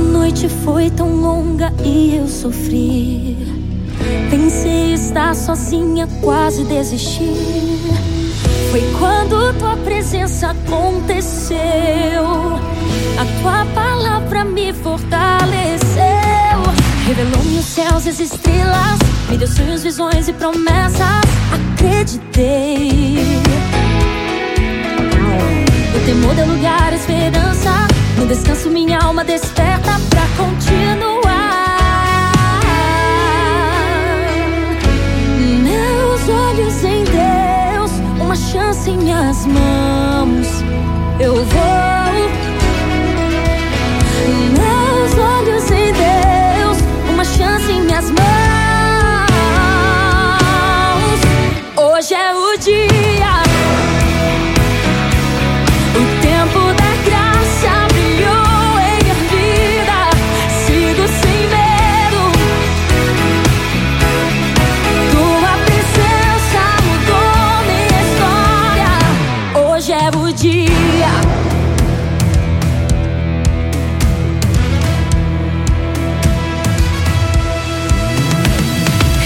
Noite foi tão longa e eu sofri. Pensei estar sozinha, quase desisti. Foi quando tua presença aconteceu. A tua palavra me fortaleceu. Revelou-me os céus e as estrelas. Me deu sonhos, visões e promessas. Acreditei. Descanso, minha alma desperta pra continuar. Meus olhos em Deus, uma chance em minhas mãos. Eu.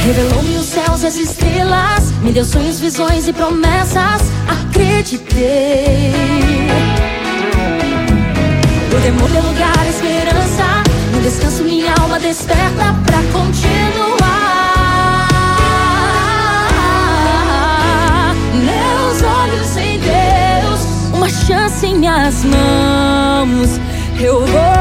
Revelou-me os céus e as estrelas. Me deu sonhos, visões e promessas. Acreditei. O demônio deu lugar esperança. No descanso, minha alma desperta pra continuar. Meus olhos em Deus, uma chance em minhas mãos. Eu vou,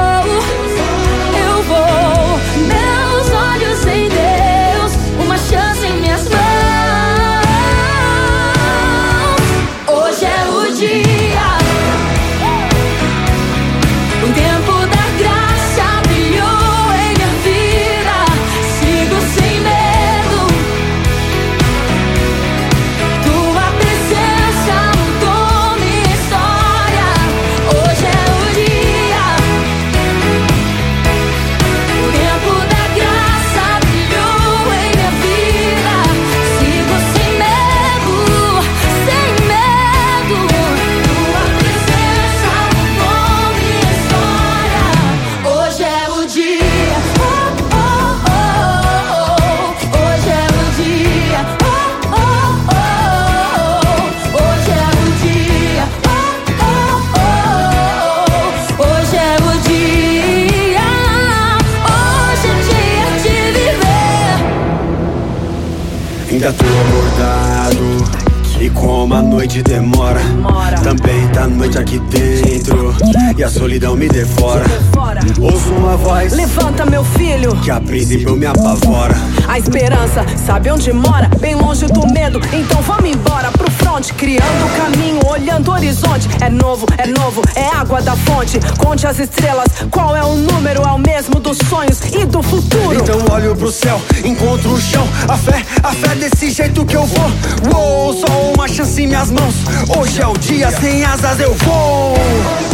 Ainda tô acordado. E como a noite demora, também tá noite aqui dentro. E a solidão me devora. Ouço uma voz Levanta, meu filho. que a princípio me apavora. A esperança sabe onde mora, bem longe do medo. Então vamos embora pro front, criando o caminho, olhando o horizonte. É novo, é novo, é água da fonte. Conte as estrelas, qual é o número? É o mesmo dos sonhos e do futuro. Então olho pro céu, encontro o chão. A fé, a fé desse jeito que eu vou. Uou, só uma chance em minhas mãos. Hoje é o dia, sem asas eu vou.